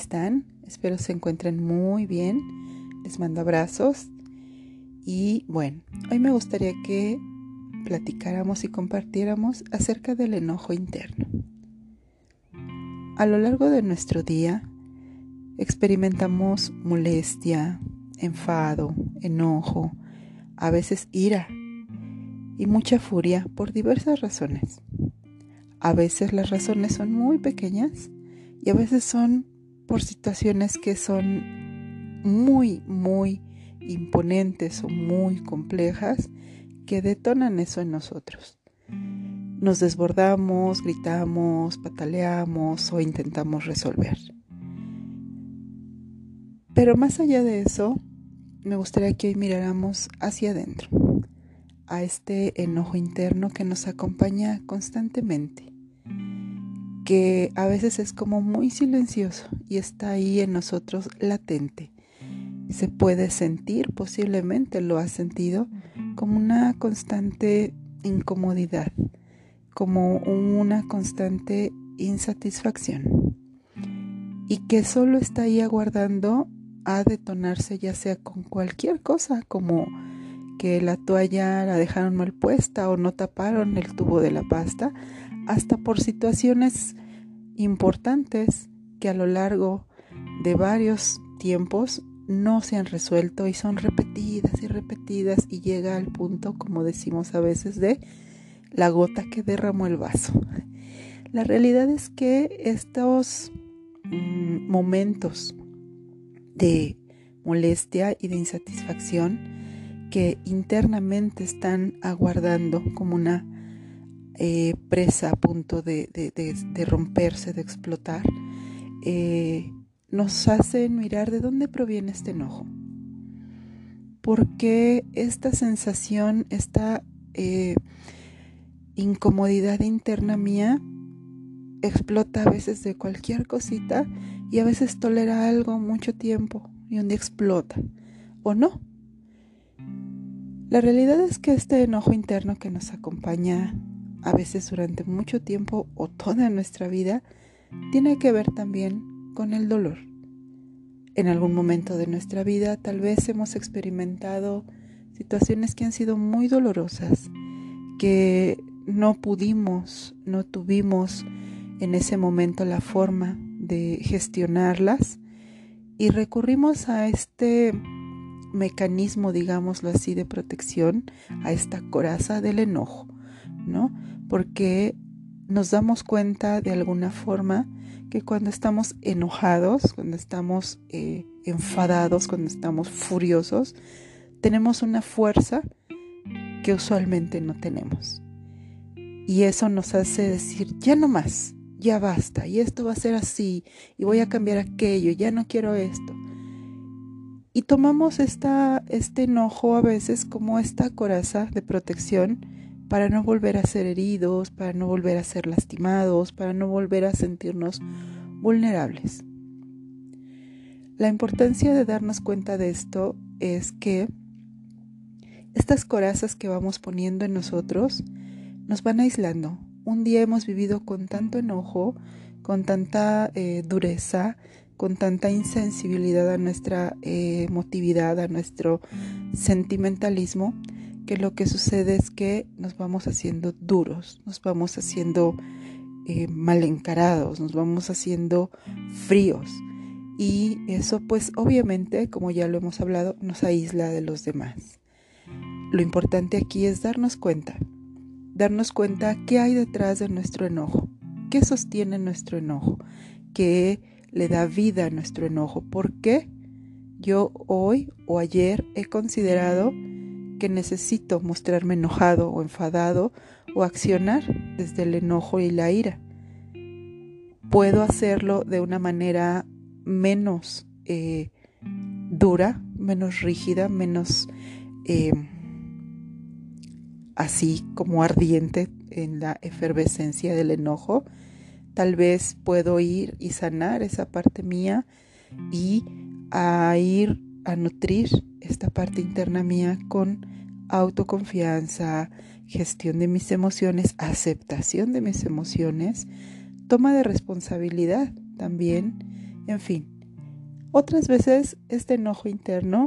¿cómo están? Espero se encuentren muy bien. Les mando abrazos. Y bueno, hoy me gustaría que platicáramos y compartiéramos acerca del enojo interno. A lo largo de nuestro día experimentamos molestia, enfado, enojo, a veces ira y mucha furia por diversas razones. A veces las razones son muy pequeñas y a veces son por situaciones que son muy, muy imponentes o muy complejas que detonan eso en nosotros. Nos desbordamos, gritamos, pataleamos o intentamos resolver. Pero más allá de eso, me gustaría que hoy miráramos hacia adentro, a este enojo interno que nos acompaña constantemente que a veces es como muy silencioso y está ahí en nosotros latente. Se puede sentir, posiblemente lo ha sentido, como una constante incomodidad, como una constante insatisfacción y que solo está ahí aguardando a detonarse ya sea con cualquier cosa como que la toalla la dejaron mal puesta o no taparon el tubo de la pasta, hasta por situaciones importantes que a lo largo de varios tiempos no se han resuelto y son repetidas y repetidas y llega al punto, como decimos a veces, de la gota que derramó el vaso. La realidad es que estos mm, momentos de molestia y de insatisfacción que internamente están aguardando como una eh, presa a punto de, romperse, de explotar, eh, nos hacen mirar de dónde proviene este enojo. Porque esta sensación, esta eh, incomodidad interna mía explota a veces de cualquier cosita y a veces tolera algo mucho tiempo y un día explota o no. La realidad es que este enojo interno que nos acompaña a veces durante mucho tiempo o toda nuestra vida, tiene que ver también con el dolor. En algún momento de nuestra vida tal vez hemos experimentado situaciones que han sido muy dolorosas, que no pudimos, no tuvimos en ese momento la forma de gestionarlas y recurrimos a este mecanismo, digámoslo así, de protección, a esta coraza del enojo, ¿no? porque nos damos cuenta de alguna forma que cuando estamos enojados, cuando estamos eh, enfadados, cuando estamos furiosos, tenemos una fuerza que usualmente no tenemos. Y eso nos hace decir, ya no más, ya basta, y esto va a ser así, y voy a cambiar aquello, ya no quiero esto. Y tomamos esta, este enojo a veces como esta coraza de protección para no volver a ser heridos, para no volver a ser lastimados, para no volver a sentirnos vulnerables. La importancia de darnos cuenta de esto es que estas corazas que vamos poniendo en nosotros nos van aislando. Un día hemos vivido con tanto enojo, con tanta eh, dureza, con tanta insensibilidad a nuestra eh, emotividad, a nuestro sentimentalismo, que lo que sucede es que nos vamos haciendo duros, nos vamos haciendo eh, mal encarados, nos vamos haciendo fríos. Y eso pues obviamente, como ya lo hemos hablado, nos aísla de los demás. Lo importante aquí es darnos cuenta, darnos cuenta qué hay detrás de nuestro enojo, qué sostiene nuestro enojo, qué le da vida a nuestro enojo, por qué yo hoy o ayer he considerado que necesito mostrarme enojado o enfadado o accionar desde el enojo y la ira. Puedo hacerlo de una manera menos eh, dura, menos rígida, menos eh, así como ardiente en la efervescencia del enojo. Tal vez puedo ir y sanar esa parte mía y a ir a nutrir esta parte interna mía con autoconfianza, gestión de mis emociones, aceptación de mis emociones, toma de responsabilidad también En fin, otras veces este enojo interno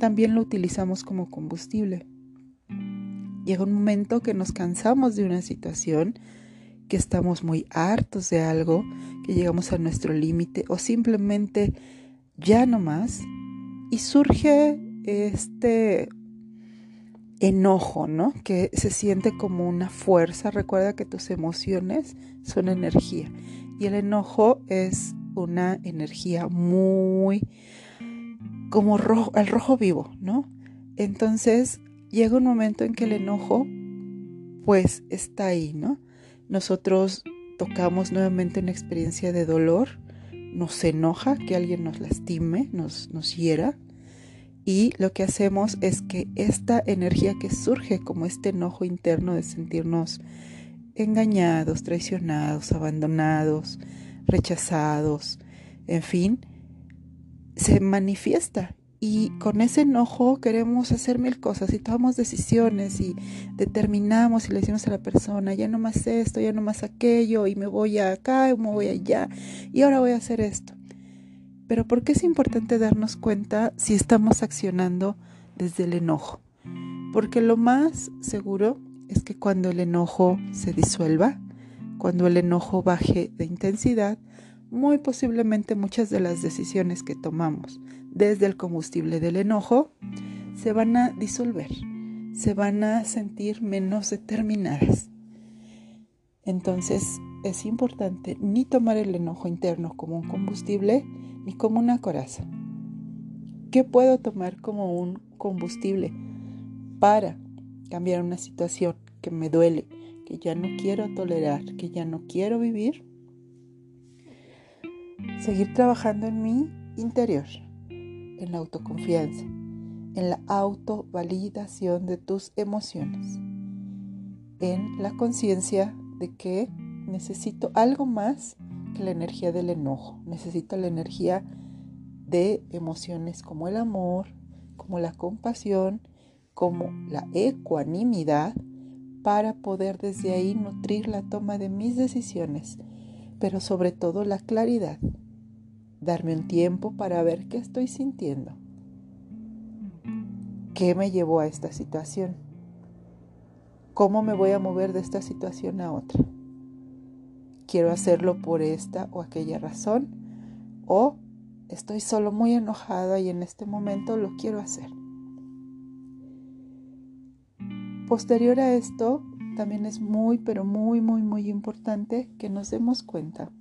también lo utilizamos como combustible. Llega un momento que nos cansamos de una situación, que estamos muy hartos de algo, que llegamos a nuestro límite o simplemente ya no más y surge este enojo, ¿no? Que se siente como una fuerza. Recuerda que tus emociones son energía y el enojo es una energía muy como rojo, el rojo vivo, ¿no? Entonces llega un momento en que el enojo pues está ahí, ¿no? Nosotros tocamos nuevamente una experiencia de dolor, nos enoja que alguien nos lastime, nos, nos hiera, y lo que hacemos es que esta energía que surge como este enojo interno de sentirnos engañados, traicionados, abandonados, rechazados, en fin, se manifiesta y con ese enojo queremos hacer mil cosas y tomamos decisiones y determinamos y le decimos a la persona, ya no más esto, ya no más aquello y me voy acá y me voy allá y ahora voy a hacer esto. Pero ¿por qué es importante darnos cuenta si estamos accionando desde el enojo? Porque lo más seguro es que cuando el enojo se disuelva, cuando el enojo baje de intensidad, muy posiblemente muchas de las decisiones que tomamos desde el combustible del enojo se van a disolver, se van a sentir menos determinadas. Entonces es importante ni tomar el enojo interno como un combustible, ni como una coraza. ¿Qué puedo tomar como un combustible para cambiar una situación que me duele, que ya no quiero tolerar, que ya no quiero vivir? Seguir trabajando en mi interior, en la autoconfianza, en la autovalidación de tus emociones, en la conciencia de que necesito algo más que la energía del enojo. Necesito la energía de emociones como el amor, como la compasión, como la ecuanimidad, para poder desde ahí nutrir la toma de mis decisiones, pero sobre todo la claridad. Darme un tiempo para ver qué estoy sintiendo. ¿Qué me llevó a esta situación? ¿Cómo me voy a mover de esta situación a otra? quiero hacerlo por esta o aquella razón o estoy solo muy enojada y en este momento lo quiero hacer. Posterior a esto, también es muy, pero muy, muy, muy importante que nos demos cuenta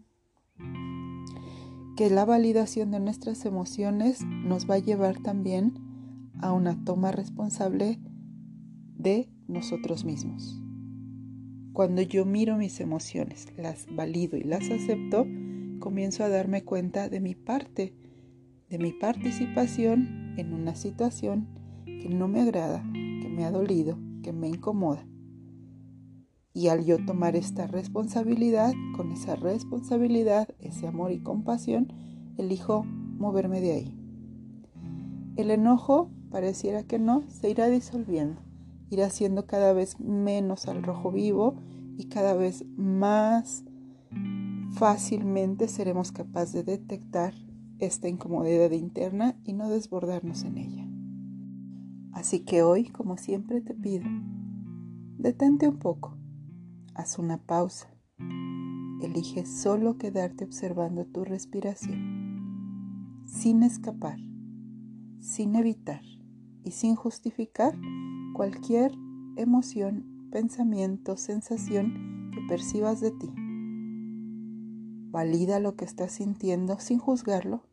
que la validación de nuestras emociones nos va a llevar también a una toma responsable de nosotros mismos. Cuando yo miro mis emociones, las valido y las acepto, comienzo a darme cuenta de mi parte, de mi participación en una situación que no me agrada, que me ha dolido, que me incomoda. Y al yo tomar esta responsabilidad, con esa responsabilidad, ese amor y compasión, elijo moverme de ahí. El enojo, pareciera que no, se irá disolviendo irá siendo cada vez menos al rojo vivo y cada vez más fácilmente seremos capaces de detectar esta incomodidad interna y no desbordarnos en ella. Así que hoy, como siempre te pido, detente un poco, haz una pausa, elige solo quedarte observando tu respiración, sin escapar, sin evitar y sin justificar cualquier emoción, pensamiento, sensación que percibas de ti. Valida lo que estás sintiendo sin juzgarlo,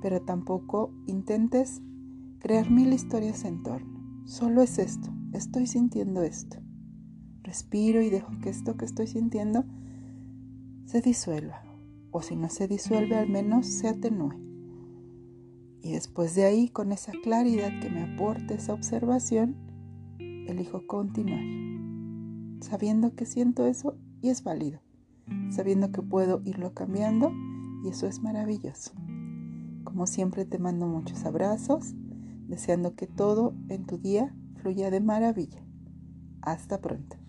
pero tampoco intentes crear mil historias en torno. Solo es esto, estoy sintiendo esto. Respiro y dejo que esto que estoy sintiendo se disuelva, o si no se disuelve al menos se atenúe. Y después de ahí, con esa claridad que me aporta esa observación, elijo continuar, sabiendo que siento eso y es válido, sabiendo que puedo irlo cambiando y eso es maravilloso. Como siempre te mando muchos abrazos, deseando que todo en tu día fluya de maravilla. Hasta pronto.